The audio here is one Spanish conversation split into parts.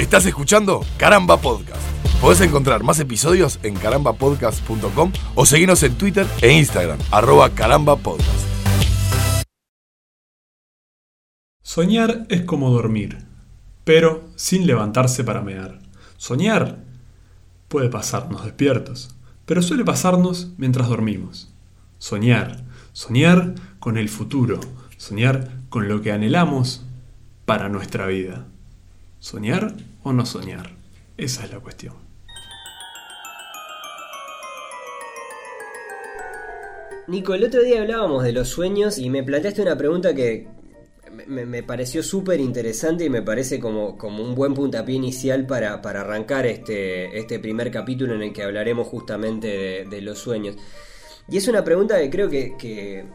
Estás escuchando Caramba Podcast. Podés encontrar más episodios en carambapodcast.com o seguirnos en Twitter e Instagram, arroba carambapodcast. Soñar es como dormir, pero sin levantarse para mear. Soñar puede pasarnos despiertos, pero suele pasarnos mientras dormimos. Soñar, soñar con el futuro, soñar con lo que anhelamos para nuestra vida. ¿Soñar o no soñar? Esa es la cuestión. Nico, el otro día hablábamos de los sueños y me planteaste una pregunta que me, pareció súper interesante y me parece como, como un buen puntapié inicial para, para arrancar este, este primer capítulo en el que hablaremos justamente de, los sueños. Y es una pregunta que creo que, que,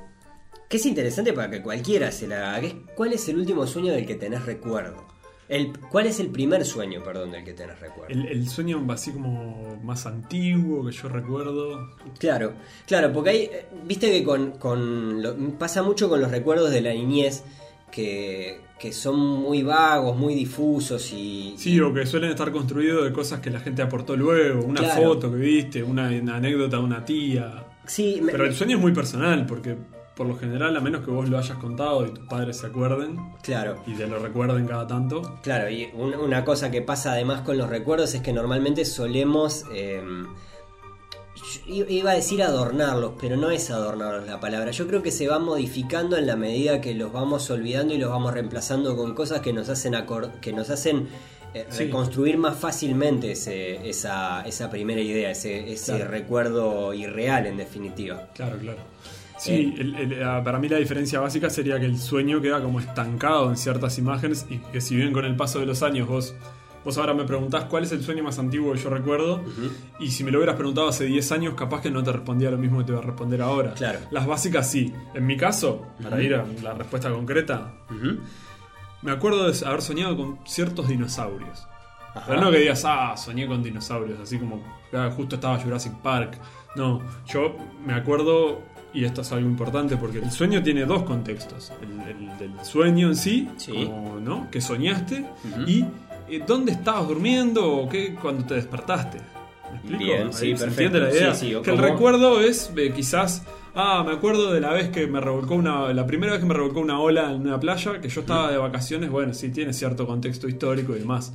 que es interesante para que cualquiera se la haga. ¿Cuál es el último sueño del que tenés recuerdo? El, ¿Cuál es el primer sueño, perdón, del que tenés recuerdo? El, el sueño así como más antiguo que yo recuerdo. Claro, claro, porque hay, eh, viste que con, con lo- pasa mucho con los recuerdos de la niñez que, que son muy vagos, muy difusos y... Sí, o que suelen estar construidos de cosas que la gente aportó luego, una Claro. foto que viste, una, una anécdota de una tía. Sí, me- Pero el sueño es muy personal, porque por lo general, a menos que vos lo hayas contado y tus padres se acuerden claro. y te lo recuerden cada tanto. Claro, y un- una cosa que pasa además con los recuerdos es que normalmente solemos... eh, yo iba a decir adornarlos, pero no es adornarlos la palabra. Yo creo que se va modificando en la medida que los vamos olvidando y los vamos reemplazando con cosas que nos hacen que nos hacen eh, Sí. reconstruir más fácilmente ese- esa, esa primera idea, ese, ese Claro. recuerdo irreal en definitiva. Claro, claro. Sí, el- el- ah, para mí la diferencia básica sería que el sueño queda como estancado en ciertas imágenes y que si bien con el paso de los años vos, vos ahora me preguntás cuál es el sueño más antiguo que yo recuerdo y si me lo hubieras preguntado hace 10 años capaz que no te respondía lo mismo que te voy a responder ahora. Claro. Las básicas sí. En mi caso, para ir a la respuesta concreta, me acuerdo de haber soñado con ciertos dinosaurios. Ajá. Pero no que digas, ah, soñé con dinosaurios, así como ah, justo estaba Jurassic Park. No, yo me acuerdo, y esto es algo importante, porque el sueño tiene dos contextos. El, el del sueño en sí, Sí. como, ¿no? que soñaste, y eh, dónde estabas durmiendo o qué cuando te despertaste. ¿Me explico? Bien, sí, ¿Se entiende la idea? Sí, sí, que el recuerdo es eh, quizás... Ah, me acuerdo de la vez que me revolcó una. La primera vez que me revolcó una ola en una playa, que yo estaba de vacaciones, bueno, sí tiene cierto contexto histórico y demás.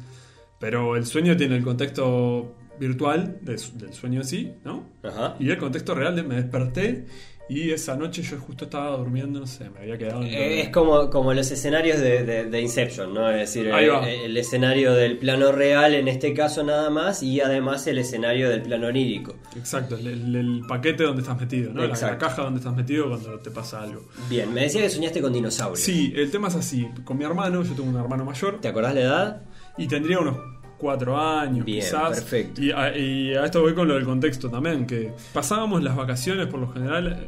Pero el sueño tiene el contexto virtual de del sueño en sí, ¿no? Ajá. Y el contexto real de me desperté y esa noche yo justo estaba durmiendo, no sé, me había quedado. Eh, Es como, como los escenarios de, de- de Inception, ¿no? Es decir, eh, el escenario del plano real en este caso nada más y además el escenario del plano onírico. Exacto, el, el- el paquete donde estás metido, ¿no? La- caja donde estás metido cuando te pasa algo. Bien, me decía que soñaste con dinosaurios. Sí, el tema es así. Con mi hermano, yo tengo un hermano mayor ¿Te acordás la edad? y tendría unos cuatro años Bien, quizás. perfecto. Y a, y a esto voy con lo del contexto también, que pasábamos las vacaciones por lo general,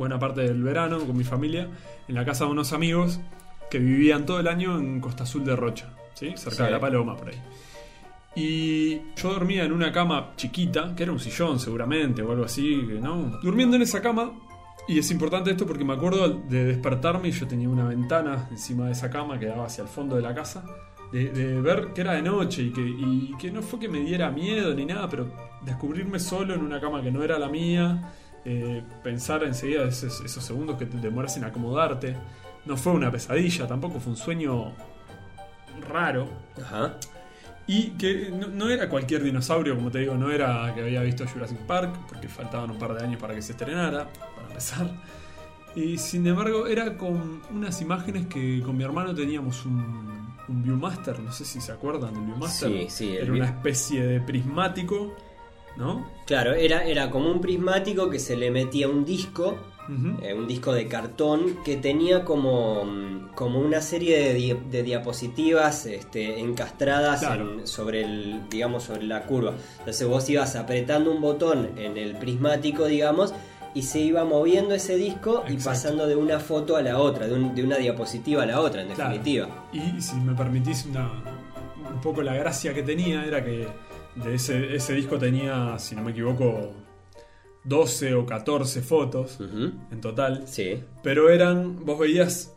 buena parte del verano con mi familia, en la casa de unos amigos que vivían todo el año en Costa Azul de Rocha, ¿sí? cerca Sí. de La Paloma por ahí. Y yo dormía en una cama chiquita, que era un sillón seguramente o algo así, ¿no? Durmiendo en esa cama, y es importante esto porque me acuerdo de despertarme y yo tenía una ventana encima de esa cama que daba hacia el fondo de la casa, de, de ver que era de noche y que, y que no fue que me diera miedo ni nada, pero descubrirme solo en una cama que no era la mía, eh, pensar enseguida esos, esos segundos que te demoras en acomodarte, no fue una pesadilla, tampoco fue un sueño raro, Ajá. y que no, no era cualquier dinosaurio, como te digo, no era que había visto Jurassic Park, porque faltaban un par de años para que se estrenara, para empezar. Y sin embargo, era con unas imágenes que con mi hermano teníamos un, un Viewmaster, no sé si se acuerdan del Viewmaster. Sí, sí, Era una especie de prismático, ¿no? Claro, era, era como un prismático que se le metía un disco, eh, un disco de cartón que tenía como, mm, como una serie de, di- de diapositivas este, encastradas Claro. en- sobre el, digamos, sobre la curva. Entonces vos ibas apretando un botón en el prismático, digamos, y se iba moviendo ese disco y pasando de una foto a la otra, de, un- de una diapositiva a la otra, en Claro. definitiva. Y si me permitís una, un poco la gracia que tenía era que de ese, ese disco tenía, si no me equivoco, 12 o 14 fotos en total. Sí. Pero eran, vos veías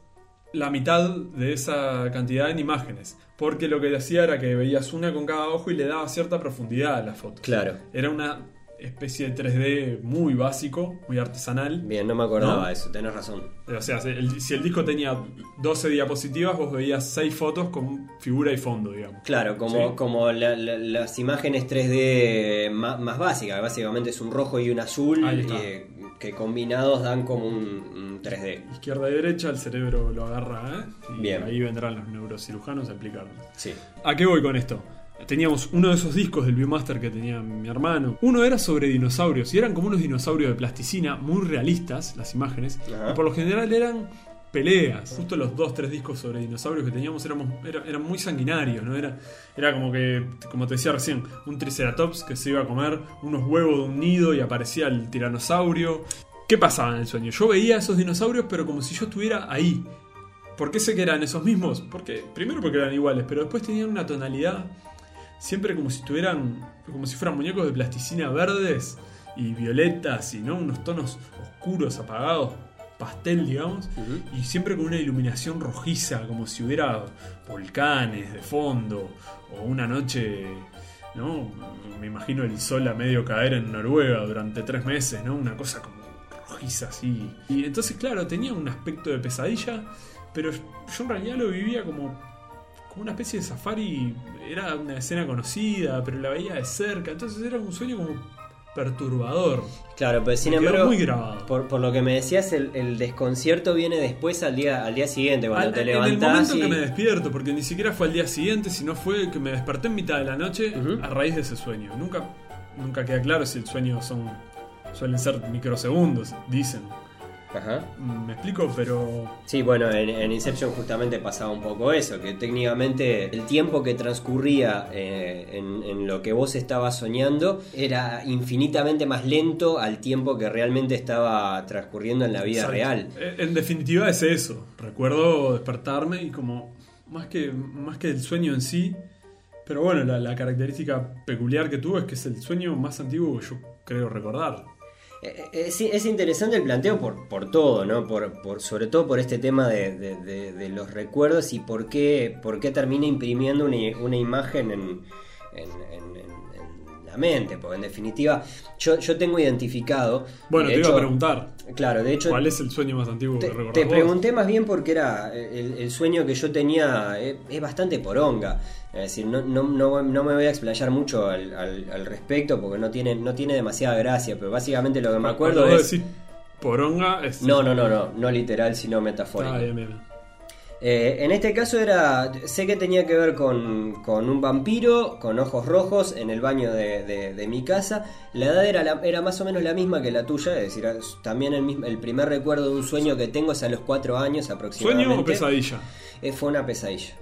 la mitad de esa cantidad en imágenes. porque lo que hacía era que veías una con cada ojo y le daba cierta profundidad a la foto. Claro. Era una especie de 3D muy básico, muy artesanal. Bien, no me acordaba ¿No? eso, tenés razón. O sea, si el, si el disco tenía 12 diapositivas, vos veías 6 fotos con figura y fondo, digamos. Claro, como, Sí. como la- la- las imágenes 3D más, más básicas, básicamente es un rojo y un azul, eh, que combinados dan como un, un 3D. Izquierda y derecha, el cerebro lo agarra, ¿eh? Y Bien. ahí vendrán los neurocirujanos a explicarlo. Sí. ¿A qué voy con esto? Teníamos uno de esos discos del Viewmaster que tenía mi hermano. Uno era sobre dinosaurios y eran como unos dinosaurios de plasticina muy realistas, las imágenes. Ajá. Y por lo general eran peleas. Justo los dos, tres discos sobre dinosaurios que teníamos éramos, era- eran muy sanguinarios, ¿no? Era, era como que, como te decía recién, un triceratops que se iba a comer unos huevos de un nido y aparecía el tiranosaurio. ¿Qué pasaba en el sueño? Yo veía esos dinosaurios, pero como si yo estuviera ahí. ¿Por qué sé que eran esos mismos? Porque, primero porque eran iguales, pero después tenían una tonalidad siempre como si tuvieran, como si fueran muñecos de plasticina verdes y violetas y no unos tonos oscuros, apagados, pastel, digamos, y siempre con una iluminación rojiza, como si hubiera volcanes de fondo o una noche, ¿no? Me imagino el sol a medio caer en Noruega durante tres meses, ¿no? Una cosa como rojiza así. Y entonces, claro, tenía un aspecto de pesadilla, pero yo en realidad lo vivía como como una especie de safari. Era una escena conocida, pero la veía de cerca. Entonces era un sueño como perturbador. Claro, pero sin embargo, muy grabado. por, por lo que me decías, el, el desconcierto viene después al día, al día siguiente, cuando Al- te en el levantás momento y... que me despierto, porque ni siquiera fue al día siguiente, sino fue que me desperté en mitad de la noche Ujú. a raíz de ese sueño. Nunca, nunca queda claro si el sueño son suelen ser microsegundos, dicen. Ajá. Mm, Me explico, pero Sí, bueno, en, en Inception justamente pasaba un poco eso, que técnicamente el tiempo que transcurría eh, en, en lo que vos estabas soñando era infinitamente más lento al tiempo que realmente estaba transcurriendo en la vida Exacto. real. Eh, En definitiva es eso. Recuerdo despertarme y como más que, más que el sueño en sí, pero bueno, la, la característica peculiar que tuvo es que es el sueño más antiguo que yo creo recordar. Eh, sí, es interesante el planteo por, por todo, ¿no? Por, por, sobre todo por este tema de, de- los recuerdos y por qué, por qué termina imprimiendo una, una imagen en, en- en- en- en la mente. Porque en definitiva, yo, yo tengo identificado. Bueno, te iba a preguntar, Claro, de hecho. ¿cuál es el sueño más antiguo Te, que recordás te vos? pregunté más bien porque era el, el sueño que yo tenía es, es bastante poronga. Es decir, no, no, no, no me voy a explayar mucho al, al- al respecto porque no tiene, no tiene demasiada gracia, pero básicamente lo que me acuerdo es... decís poronga, es... No, no, no, no, no literal, sino metafórico. Ah, bien, bien. Eh, en este caso era, sé que tenía que ver con, con un vampiro con ojos rojos en el baño de, de- de mi casa. La edad era, la- era más o menos la misma que la tuya, es decir, también el, mismo, el primer recuerdo de un sueño que tengo es a los cuatro años aproximadamente. ¿Sueño o pesadilla? Eh, fue una pesadilla.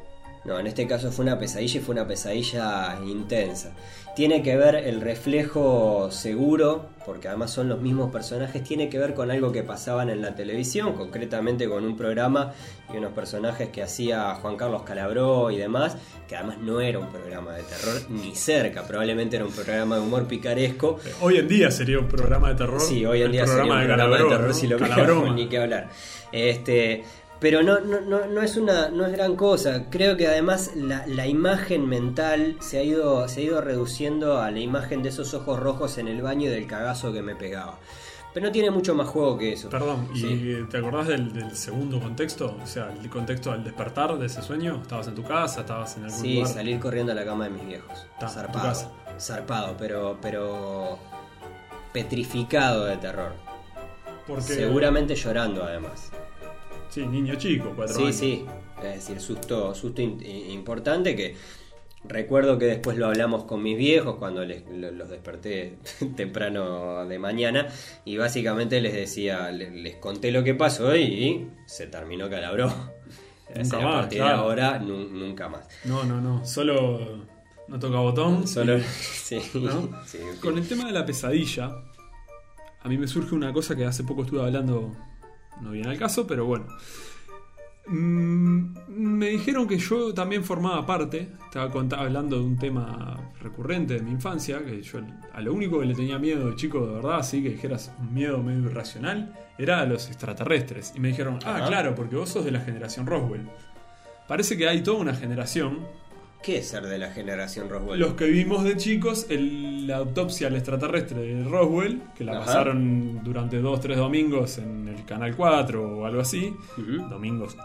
No, en este caso fue una pesadilla y fue una pesadilla intensa. Tiene que ver el reflejo seguro, porque además son los mismos personajes, tiene que ver con algo que pasaban en la televisión, concretamente con un programa y unos personajes que hacía Juan Carlos Calabró y demás, que además no era un programa de terror ni cerca, probablemente era un programa de humor picaresco. Eh, Hoy en día sería un programa de terror. Sí, hoy en El día sería un programa de Calabró, terror ¿no? si lo miramos, ni que hablar. Este, pero no, no, no, no es una, no es gran cosa. Creo que además la, la imagen mental se ha ido, se ha ido reduciendo a la imagen de esos ojos rojos en el baño y del cagazo que me pegaba. Pero no tiene mucho más juego que eso. Perdón, ¿y Sí. te acordás del, del segundo contexto? O sea, el contexto al despertar de ese sueño. ¿Estabas en tu casa? ¿Estabas en algún Sí, lugar? salir corriendo a la cama de mis viejos. Ta, en tu zarpado. casa. Zarpado, pero, pero petrificado de terror. Porque, Seguramente llorando además. Sí, niño chico, cuatro Sí, años. sí. Es decir, susto, susto in- importante que recuerdo que después lo hablamos con mis viejos cuando les, los desperté temprano de mañana y básicamente les decía, le- les, conté lo que pasó y se terminó calabró. Es decir, a más, partir de ahora nu- nunca más. No, no, no. Solo no toca botón. Solo y- sí, ¿no? sí, Con el tema de la pesadilla, a mí me surge una cosa que hace poco estuve hablando, no viene al caso, pero bueno. Mm, me dijeron que yo también formaba parte, estaba hablando de un tema recurrente de mi infancia, que yo a lo único que le tenía miedo de chico de verdad, así que dijeras un miedo medio irracional, era a los extraterrestres. Y me dijeron, ah, claro, porque vos sos de la generación Roswell. Parece que hay toda una generación ¿Qué es ser de la generación Roswell? Los que vimos de chicos, el- la autopsia al extraterrestre de Roswell, que la Ajá. pasaron durante dos, tres domingos en el Canal 4 o algo así, domingos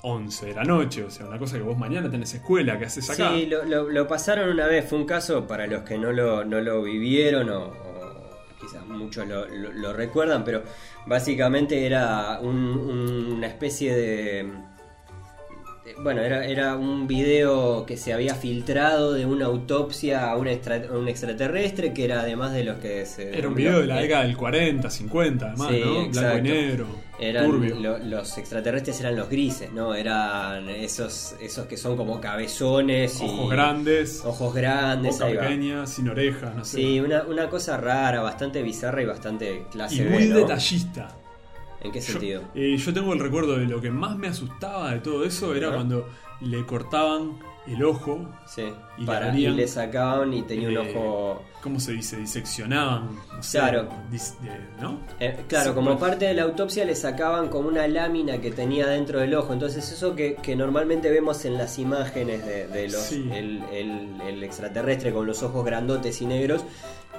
11 de la noche, o sea, una cosa que vos mañana tenés escuela, que haces acá. Sí, lo, lo- lo pasaron una vez, fue un caso para los que no lo, no lo vivieron o, o quizás muchos lo, lo- lo recuerdan, pero básicamente era un- una especie de... Bueno, era, era un video que se había filtrado de una autopsia a un, extra- a un extraterrestre que era además de los que se... Era un video de la década del 40, 50, además, Sí, ¿no? Blanco y negro, Eran turbio. lo- los extraterrestres eran los grises, ¿no? Eran esos, esos que son como cabezones y Ojos grandes, ojos grandes, boca pequeña, sin orejas, no sé. Sí, una, una cosa rara, bastante bizarra y bastante clase y B, muy ¿no? detallista. ¿En qué Yo, sentido? eh, yo tengo el recuerdo de lo que más me asustaba de todo eso era cuando le cortaban el ojo, Sí, y para, le y abrían, le sacaban y tenía un ojo... ¿cómo se dice? Diseccionaban, no sé, Claro. dis- eh, ¿no? Eh, claro, Sí, como parte de la autopsia le sacaban como una lámina que tenía dentro del ojo. Entonces eso que, que normalmente vemos en las imágenes de, de los Sí. el, el- el extraterrestre con los ojos grandotes y negros,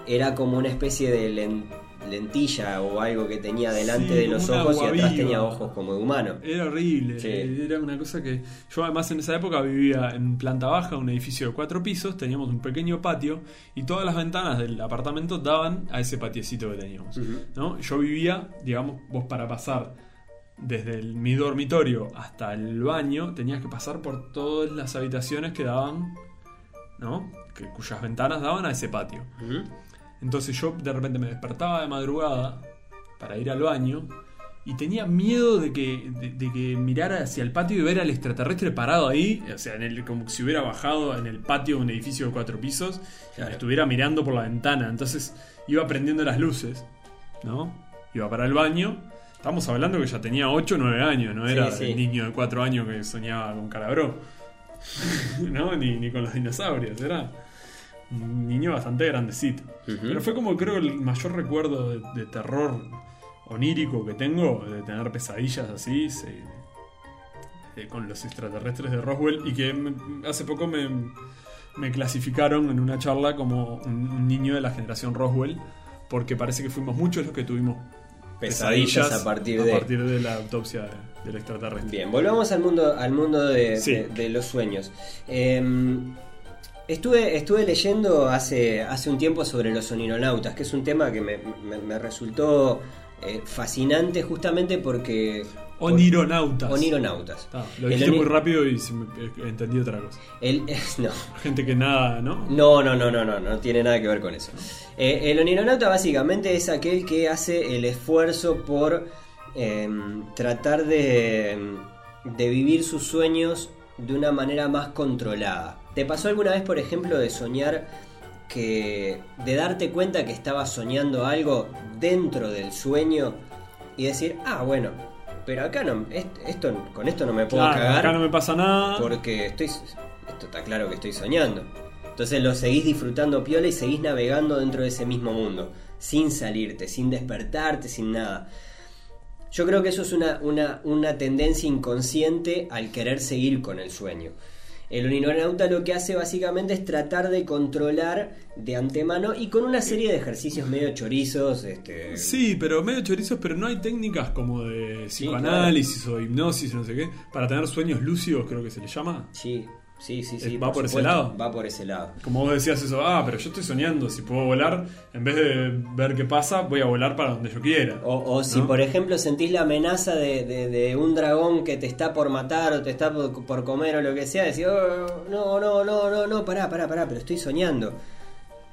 era como una especie de len- lentilla o algo que tenía delante Sí, de los ojos y atrás viva. tenía ojos como de humano. Era horrible, Sí. eh, era una cosa que yo además en esa época vivía en planta baja, un edificio de cuatro pisos, teníamos un pequeño patio y todas las ventanas del apartamento daban a ese patiecito que teníamos. ¿no? Yo vivía, digamos, vos para pasar desde el- mi dormitorio hasta el baño tenías que pasar por todas las habitaciones que daban, ¿no? Que, cuyas ventanas daban a ese patio. Entonces yo de repente me despertaba de madrugada para ir al baño y tenía miedo de que, de, de que mirara hacia el patio y ver al extraterrestre parado ahí, o sea, en el, como si hubiera bajado en el patio de un edificio de cuatro pisos y Claro. estuviera mirando por la ventana. Entonces iba prendiendo las luces, ¿no? Iba para el baño. Estamos hablando que ya tenía 8 o 9 años, no Sí, era sí. el niño de 4 años que soñaba con calabró. ¿No? Ni, ni con los dinosaurios, era un niño bastante grandecito. Pero fue como creo el mayor recuerdo de, de terror onírico que tengo, de tener pesadillas así, se- eh, con los extraterrestres de Roswell, y que me- hace poco me, me clasificaron en una charla como un, un niño de la generación Roswell, porque parece que fuimos muchos los que tuvimos Pesadillas a partir de... partir de la autopsia de- del extraterrestre. Bien, volvamos al mundo, al mundo de, Sí. de- de los sueños. Eh, estuve, estuve leyendo hace, hace un tiempo sobre los onironautas, que es un tema que me, me- me resultó eh, fascinante justamente porque... Onironautas. Onironautas. Ah, lo dijiste oni- muy rápido y se me- eh, entendí otra cosa. El, no, Gente que nada, ¿no? no, no, no, no, no, no tiene nada que ver con eso. Eh, el onironauta básicamente es aquel que hace el esfuerzo por eh, tratar de, de vivir sus sueños de una manera más controlada. ¿Te pasó alguna vez, por ejemplo, de soñar que... de darte cuenta que estabas soñando algo dentro del sueño y decir, ah, bueno, pero acá no, est- esto, con esto no me puedo Claro, cagar acá no me pasa nada. porque estoy esto está claro que estoy soñando. Entonces lo seguís disfrutando piola y seguís navegando dentro de ese mismo mundo, sin salirte, sin despertarte, sin nada. Yo creo que eso es una, una, una tendencia inconsciente al querer seguir con el sueño. El onironauta lo que hace básicamente es tratar de controlar de antemano y con una serie de ejercicios medio chorizos. Este, Sí, pero medio chorizos, pero no hay técnicas como de Sí, psicoanálisis o hipnosis, no sé qué, para tener sueños lúcidos, creo que se le llama. Sí, sí, sí, sí. Eh, ¿Va por ese supuesto, lado? Va por ese lado. Como vos decías eso, ah, pero yo estoy soñando, si puedo volar, en vez de ver qué pasa, voy a volar para donde yo quiera. O, o si por ejemplo sentís la amenaza de, de- de un dragón que te está por matar o te está por, por comer o lo que sea, decís, "Oh, no, no, no, no, no, pará, pará, pará, pero estoy soñando.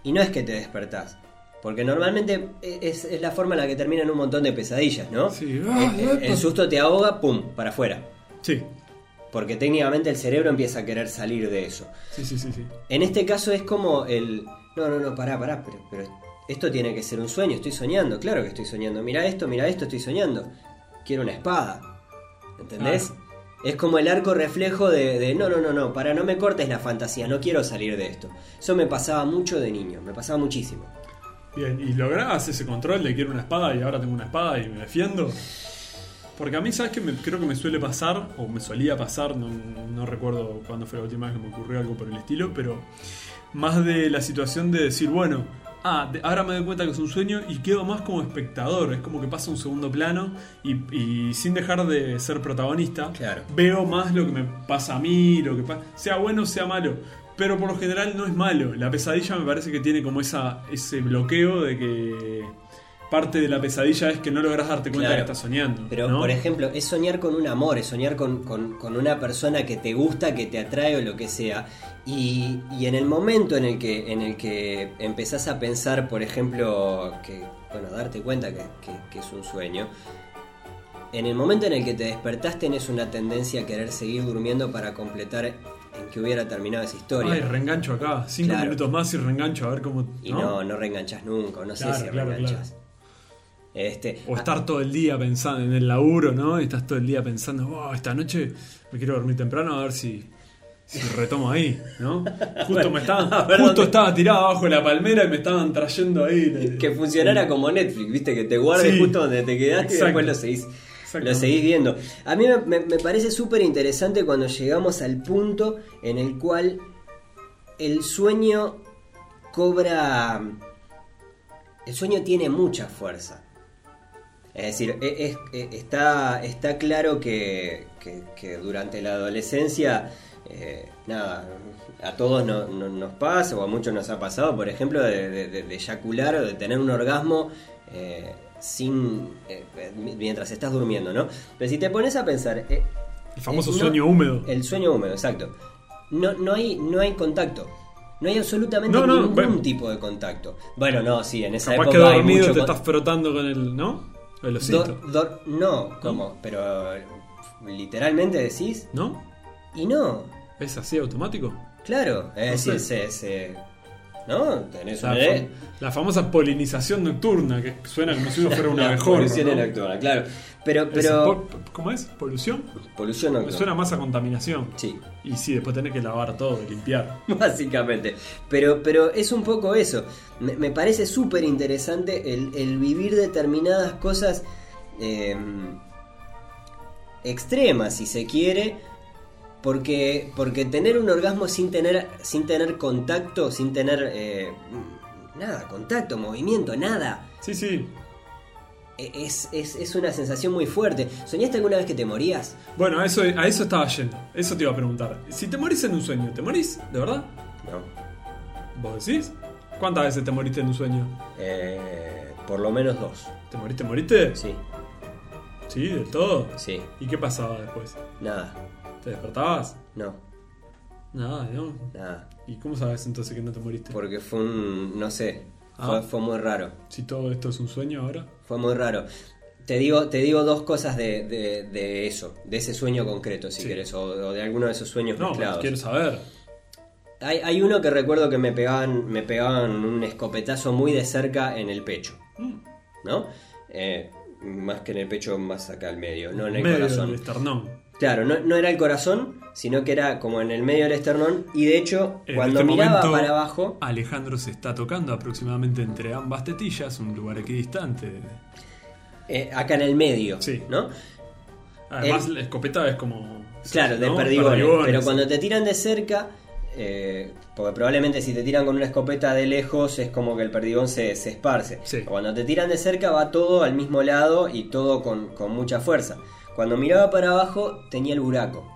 Y no es que te despertás. Porque normalmente es, es la forma en la que terminan un montón de pesadillas, ¿no? Sí. El, el- el susto te ahoga, pum, para afuera. Sí, Porque técnicamente el cerebro empieza a querer salir de eso. sí, sí, sí. sí. En este caso es como el. No, no, no, pará, pará, pero, pero esto tiene que ser un sueño, estoy soñando, claro que estoy soñando. Mira esto, mira esto, estoy soñando. Quiero una espada. ¿Entendés? Es como el arco reflejo de, de, no, no, no, no, para no me cortes la fantasía, no quiero salir de esto. Eso me pasaba mucho de niño, me pasaba muchísimo. Bien, ¿y lográs ese control de quiero una espada y ahora tengo una espada y me defiendo? Porque a mí, ¿sabes qué? Me, creo que me suele pasar, o me solía pasar, no, no recuerdo cuándo fue la última vez que me ocurrió algo por el estilo, pero más de la situación de decir, bueno, ah, de- ahora me doy cuenta que es un sueño y quedo más como espectador, es como que pasa un segundo plano y, y sin dejar de ser protagonista, Claro. veo más lo que me pasa a mí, lo que pasa, sea bueno, sea malo. Pero por lo general no es malo. La pesadilla me parece que tiene como esa, ese bloqueo de que parte de la pesadilla es que no logras darte cuenta Claro. que estás soñando. Pero, ¿no? por ejemplo, es soñar con un amor, es soñar con, con- con una persona que te gusta, que te atrae o lo que sea. Y, y en el momento en el, que, en el que empezás a pensar, por ejemplo, que, bueno, darte cuenta que, que- que es un sueño, en el momento en el que te despertás tenés una tendencia a querer seguir durmiendo para completar en que hubiera terminado esa historia. Ay, reengancho acá. Cinco Claro. minutos más y reengancho a ver cómo. y no, no reenganchás nunca, no Claro, sé si claro, reenganchás. Este, O estar todo el día pensando en el laburo, ¿no? Y estás todo el día pensando, "Oh, esta noche me quiero dormir temprano a ver si, si retomo ahí, ¿no? Justo Bueno, me a estaban, ver justo dónde- estaba tirado abajo de la palmera y me estaban trayendo ahí. que funcionara como Netflix, viste, que te guarde Sí. justo donde te quedaste y Exacto. después lo seguís, lo seguís viendo. A mí me, me- me parece súper interesante cuando llegamos al punto en el cual el sueño cobra... El sueño tiene mucha fuerza. Es decir, e- es- e- está, está claro que, que- que durante la adolescencia, eh, nada, a todos no- no- nos pasa, o a muchos nos ha pasado, por ejemplo, de, de- de- de eyacular o de tener un orgasmo eh, sin eh, mientras estás durmiendo, ¿no? Pero si te pones a pensar... El famoso no- sueño húmedo. El sueño húmedo, exacto. No, no, hay, no hay contacto. No hay absolutamente ningún bueno. tipo de contacto. Bueno, no, sí, en esa Capaz época que hay dormido mucho te estás frotando con el. ¿No? El osito. Dor- dor- no, ¿cómo? Pero literalmente decís. ¿No? Y no, ¿Es así automático? claro. Es No decir, se, se- ¿No? Tenés La, una fam- la famosa polinización nocturna, que suena como si uno fuera un La abejorro. polución ¿no? nocturna, claro. Pero, pero. ¿Cómo es? ¿Polución? Polución nocturna. suena más a contaminación. Sí. Y sí, después tenés que lavar todo, limpiar. Básicamente. Pero, pero es un poco eso. Me, me parece súper interesante el, el vivir determinadas cosas eh, extremas, si se quiere. Porque, porque tener un orgasmo sin tener, sin tener contacto, sin tener eh, nada, contacto, movimiento, nada. Sí, sí. e- Es, es, es una sensación muy fuerte. ¿Soñaste alguna vez que te morías? Bueno, a eso, a eso estaba yendo. Eso te iba a preguntar. Si te morís en un sueño, ¿te morís? ¿De verdad? No. ¿Vos decís? ¿Cuántas veces te moriste en un sueño? Eh, por lo menos dos. ¿Te moriste, moriste? Sí, Sí, del todo. sí. ¿Y qué pasaba después? Nada. ¿Te despertabas? No, Nada, ¿no? nada. ¿Y cómo sabes entonces que no te moriste? Porque fue un. no sé. Ah. Fue, fue muy raro. Si todo esto es un sueño ahora. Fue muy raro. Te digo, te digo dos cosas de, de- de eso, de ese sueño concreto, si Sí. querés, o, o de alguno de esos sueños No, mezclados. quiero saber. Hay, hay uno que recuerdo que me pegaban, me pegaban un escopetazo muy de cerca en el pecho, Mm, ¿no? Eh, más que en el pecho, más acá al medio, no en el medio corazón. del esternón. Claro, no, no era el corazón, sino que era como en el medio del esternón. Y de hecho, En cuando este miraba momento, para abajo, Alejandro se está tocando aproximadamente entre ambas tetillas, un lugar equidistante. eh, acá en el medio, Sí. ¿no? Además, El- la escopeta es como. Claro, de ¿no? perdigones. Perdigones. Pero cuando te tiran de cerca, eh, porque probablemente si te tiran con una escopeta de lejos es como que el perdigón se, se esparce. Sí. Cuando te tiran de cerca va todo al mismo lado y todo con, con mucha fuerza. Cuando miraba para abajo tenía el buraco.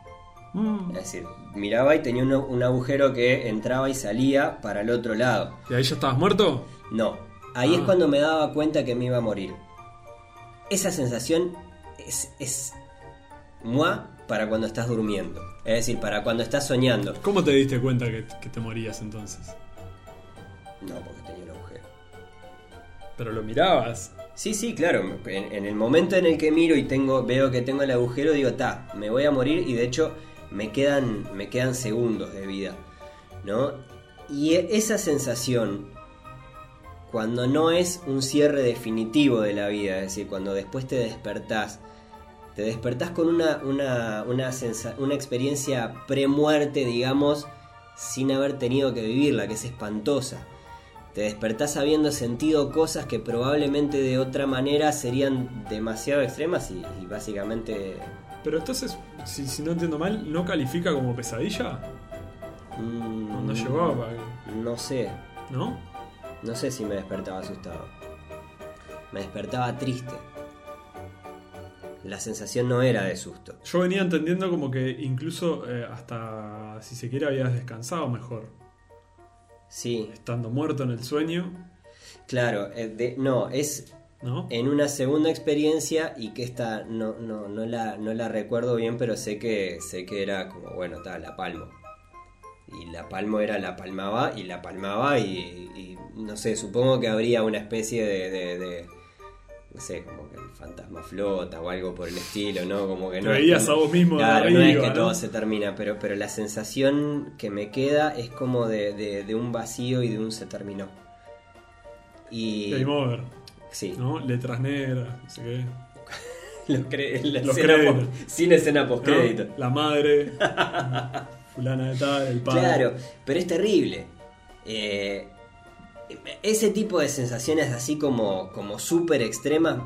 Mm. Es decir, miraba y tenía un, un agujero que entraba y salía para el otro lado. ¿Y ahí ya estabas muerto? No, ahí es Ah. cuando me daba cuenta que me iba a morir. Esa sensación es, es moi para cuando estás durmiendo. Es decir, para cuando estás soñando. ¿Cómo te diste cuenta que, que te morías entonces? No, porque tenía un agujero. Pero lo mirabas. Sí, sí, claro. En, en el momento en el que miro y tengo, veo que tengo el agujero, digo, ta, me voy a morir y de hecho me quedan, me quedan segundos de vida. ¿No? Y e- esa sensación, cuando no es un cierre definitivo de la vida, es decir, cuando después te despertás, te despertás con una, una, una, una experiencia pre-muerte, digamos, sin haber tenido que vivirla, que es espantosa. te despertás habiendo sentido cosas que probablemente de otra manera serían demasiado extremas y, y básicamente... Pero entonces, si, si no entiendo mal, ¿no califica como pesadilla? mm, No, no llegó a- No sé, ¿No? no sé si me despertaba asustado. Me despertaba triste. La sensación no era de susto. Yo venía entendiendo como que incluso eh, hasta, si se quiere, habías descansado mejor. Sí, Estando muerto en el sueño, claro, eh, de- no, es ¿no? en una segunda experiencia y que esta no, no, no, la, no la recuerdo bien, pero sé que, sé que era como, bueno, está, la palmo. Y la palmo era la palmaba y la palmaba y, y no sé, supongo que habría una especie de, de- de- no sé, como que el fantasma flota o algo por el estilo, ¿no? Como que Te no es veías a vos mismo de Claro, no es que ¿no? todo se termina, pero, pero la sensación que me queda es como de, de- de un vacío y de un se terminó. Y... Game over, Sí, ¿no? Letras negras, no sé qué. Los cre- la Los escena créditos. post- sin escena ¿no? post crédito. La madre, fulana de tal, el padre. Claro, pero es terrible. Eh, ese tipo de sensaciones así como, como súper extremas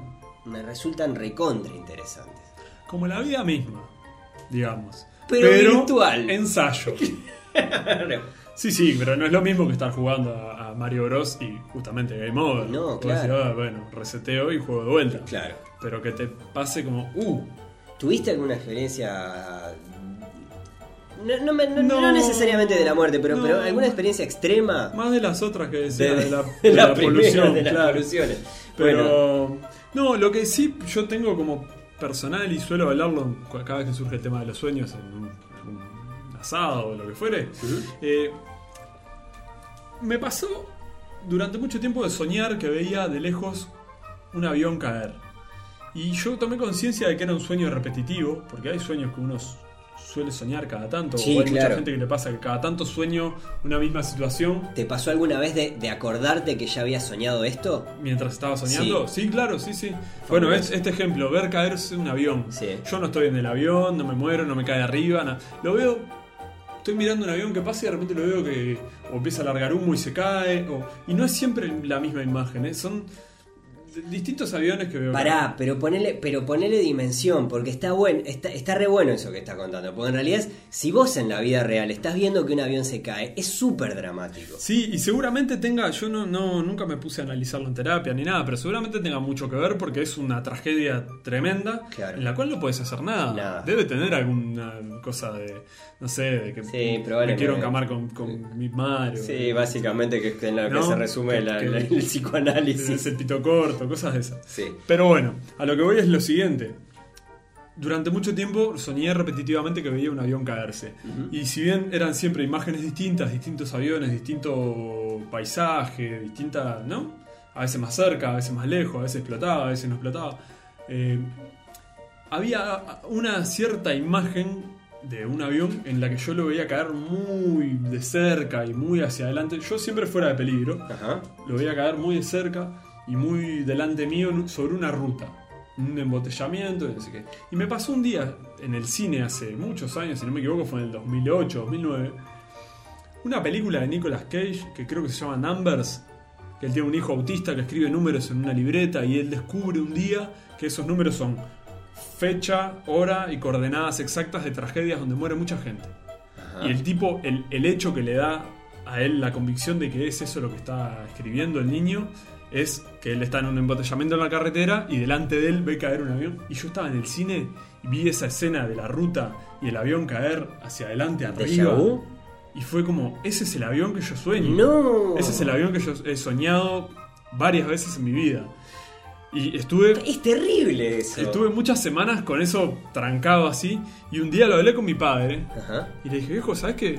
me resultan recontra interesantes. Como la vida misma, digamos. Pero virtual. Ensayo. Sí, sí, pero no es lo mismo que estar jugando a, a Mario Bros. y justamente Game Over. No, claro. "Ah, bueno, reseteo y juego de vuelta. claro. Pero que te pase como, uh, ¿Tuviste alguna experiencia... No, no me- no- No, no necesariamente de la muerte, pero, no. pero alguna experiencia extrema más de las otras que decía, de, la, de de la la primera polución. de las claro. poluciones. Bueno, Pero, no, lo que sí yo tengo como personal y suelo hablarlo cada vez que surge el tema de los sueños en un, en un asado o lo que fuere. eh, me pasó durante mucho tiempo de soñar que veía de lejos un avión caer. Y yo tomé conciencia de que era un sueño repetitivo, porque hay sueños que uno s- suele soñar cada tanto, Sí, o hay claro. mucha gente que le pasa que cada tanto sueño una misma situación ¿te pasó alguna vez de, de acordarte que ya habías soñado esto? mientras estaba soñando. Sí, claro, sí, sí. Bueno, es, este ejemplo, ver caerse un avión. Sí. Yo no estoy en el avión, no me muero, no me cae arriba, na- lo veo, estoy mirando un avión que pasa y de repente lo veo que o empieza a largar humo y se cae, o- y no es siempre la misma imagen, ¿eh? son distintos aviones que veo. Pará, pero ponele, pero ponele dimensión, porque está bueno, está, está re bueno eso que está contando. Porque en realidad, si vos en la vida real estás viendo que un avión se cae, es súper dramático. Sí, y seguramente tenga, yo no, no nunca me puse a analizarlo en terapia ni nada, pero seguramente tenga mucho que ver porque es una tragedia tremenda Claro. en la cual no puedes hacer nada. Nada. Debe tener alguna cosa de, no sé, de que Sí, me quiero encamar con, con mi madre. Sí, básicamente que es en lo que se resume la- Que- la- que- el psicoanálisis. Es el pito corto, cosas de esas. Sí. Pero bueno, a lo que voy es lo siguiente. Durante mucho tiempo soñé repetitivamente que veía un avión caerse. Y si bien eran siempre imágenes distintas, distintos aviones, distinto paisaje, distintas, ¿no? A veces más cerca, a veces más lejos, a veces explotaba, a veces no explotaba. eh, había una cierta imagen de un avión en la que yo lo veía caer muy de cerca y muy hacia adelante. Yo siempre fuera de peligro Ajá. lo veía caer muy de cerca y muy delante mío sobre una ruta, un embotellamiento y no sé qué. Y me pasó un día en el cine hace muchos años, si no me equivoco, fue en el 2008, 2009, una película de Nicolas Cage que creo que se llama Numbers, que él tiene un hijo autista que escribe números en una libreta y él descubre un día que esos números son fecha, hora y coordenadas exactas de tragedias donde muere mucha gente. Ajá. Y el tipo, el, el hecho que le da a él la convicción de que es eso lo que está escribiendo el niño, es que él está en un embotellamiento en la carretera y delante de él ve caer un avión. Y yo estaba en el cine y vi esa escena de la ruta y el avión caer hacia adelante, ¿Déjà arriba. Y fue como, ese es el avión que yo sueño. No. Ese es el avión que yo he soñado varias veces en mi vida. Y estuve Es terrible eso. Estuve muchas semanas con eso trancado así. Y un día lo hablé con mi padre. Ajá. Y le dije, viejo, ¿sabes qué?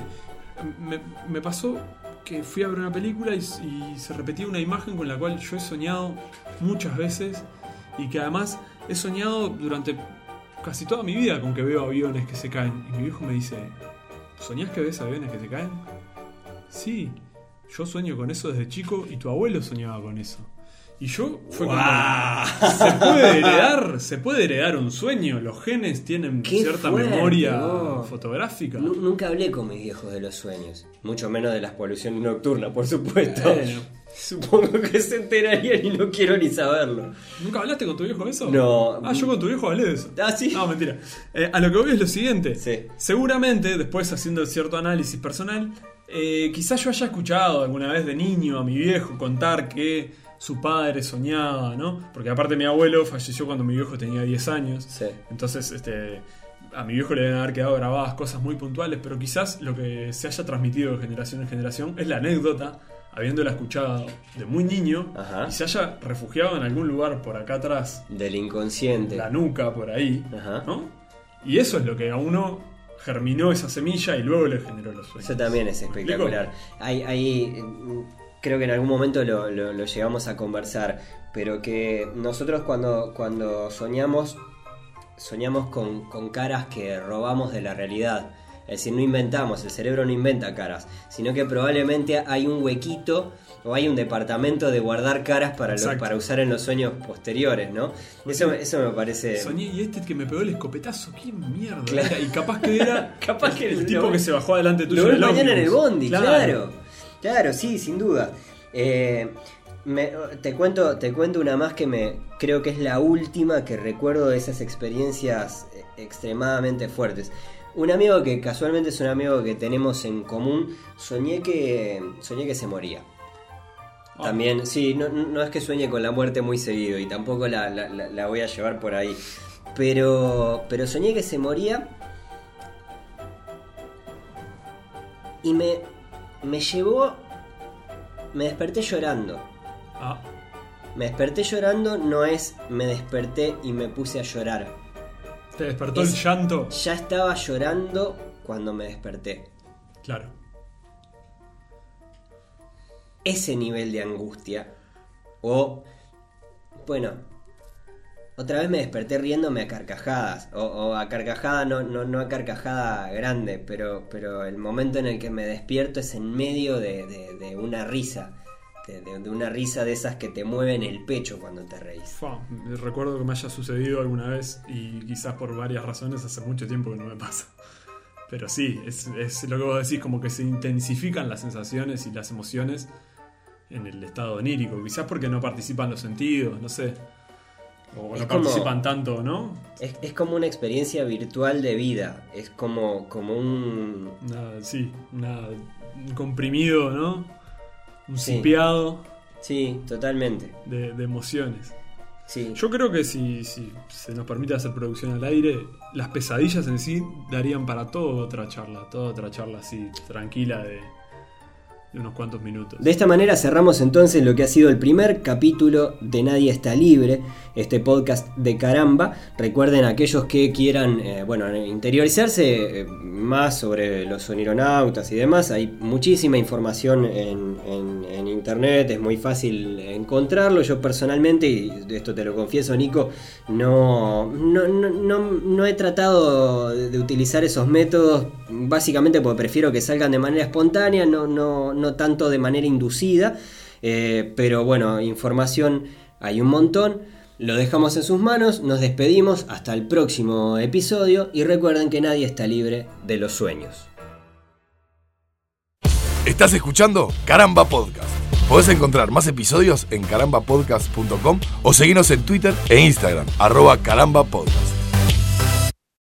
Me, me pasó que fui a ver una película y, se repetía una imagen con la cual yo he soñado muchas veces. Y que además he soñado durante casi toda mi vida con que veo aviones que se caen. Y mi viejo me dice, ¿soñás que ves aviones que se caen? Sí, yo sueño con eso desde chico y tu abuelo soñaba con eso. Y yo fue como, se puede heredar, se puede heredar un sueño. Los genes tienen Qué cierta fuerte, memoria vos. fotográfica. Nu- Nunca hablé con mis viejos de los sueños. Mucho menos de las poluciones nocturnas, por supuesto. Bueno, Supongo que se enterarían y no quiero ni saberlo. ¿Nunca hablaste con tu viejo de eso? No. Ah, yo con tu viejo hablé de eso. Ah, sí. No, mentira. Eh, a lo que voy es lo siguiente. Sí. Seguramente, después haciendo cierto análisis personal, eh, quizás yo haya escuchado alguna vez de niño a mi viejo contar que su padre soñaba, ¿no? Porque aparte mi abuelo falleció cuando mi viejo tenía 10 años. Sí. Entonces, este, a mi viejo le deben haber quedado grabadas cosas muy puntuales, pero quizás lo que se haya transmitido de generación en generación es la anécdota, habiéndola escuchado de muy niño, Ajá. y se haya refugiado en algún lugar por acá atrás, Del inconsciente. la nuca por ahí, Ajá. ¿no? Y eso es lo que a uno germinó esa semilla y luego le generó los sueños. Eso también es espectacular. Hay, hay, creo que en algún momento lo, lo- lo llegamos a conversar, pero que nosotros cuando, cuando soñamos, soñamos con, con caras que robamos de la realidad. Es decir, no inventamos, el cerebro no inventa caras, sino que probablemente hay un huequito o hay un departamento de guardar caras para, lo- Exacto. para usar en los sueños posteriores, ¿no? Eso, eso me parece... Soñé y este que me pegó el escopetazo, ¿qué mierda? Claro. era? Y capaz que era Capaz que el tipo que se bajó adelante tuyo Lo mañana en el bondi, claro. Claro, sí, sin duda. Eh, me- te, cuento, te cuento una más que me creo que es la última que recuerdo de esas experiencias eh, extremadamente fuertes. Un amigo que casualmente es un amigo que tenemos en común, soñé que, soñé que se moría. Ah, También, sí, no, no es que sueñe con la muerte muy seguido y tampoco la- la- la voy a llevar por ahí. Pero, pero soñé que se moría y me, me llevó, me desperté llorando. ah, Me desperté llorando no es me desperté y me puse a llorar. te despertó Es- el llanto. Ya estaba llorando cuando me desperté. Claro. ese nivel de angustia. O, bueno, otra vez me desperté riéndome a carcajadas. O, o a carcajada, no, no, no a carcajada grande, pero, pero el momento en el que me despierto es en medio de, de- de una risa. De, de- una risa de esas que te mueven el pecho cuando te reís. Fua, recuerdo que me haya sucedido alguna vez y quizás por varias razones hace mucho tiempo que no me pasa. Pero sí, es, es lo que vos decís, como que se intensifican las sensaciones y las emociones en el estado onírico. Quizás porque no participan los sentidos, no sé. O Es no como- participan tanto, ¿no? Es, es como una experiencia virtual de vida. Es como, como un... Una- sí, una- un comprimido, ¿no? Un Sí. sipeado Sí, totalmente. de, de emociones. Sí. Yo creo que si, si se nos permite hacer producción al aire, las pesadillas en sí darían para toda otra charla, toda otra charla así, tranquila de, de unos cuantos minutos. De esta manera cerramos entonces lo que ha sido el primer capítulo de Nadie está libre, este podcast de caramba. Recuerden aquellos que quieran, eh, bueno, interiorizarse eh, más sobre los sonironautas y demás. Hay muchísima información en, internet, es muy fácil encontrarlo. Yo personalmente, y esto te lo confieso, Nico, no, no, no, no- no he tratado de utilizar esos métodos básicamente porque prefiero que salgan de manera espontánea, no, no, no tanto de manera inducida. Eh, pero bueno, información hay un montón. Lo dejamos en sus manos, nos despedimos hasta el próximo episodio y recuerden que nadie está libre de los sueños. Estás escuchando Caramba Podcast. Podés encontrar más episodios en carambapodcast.com o seguirnos en Twitter e Instagram, arroba carambapodcast.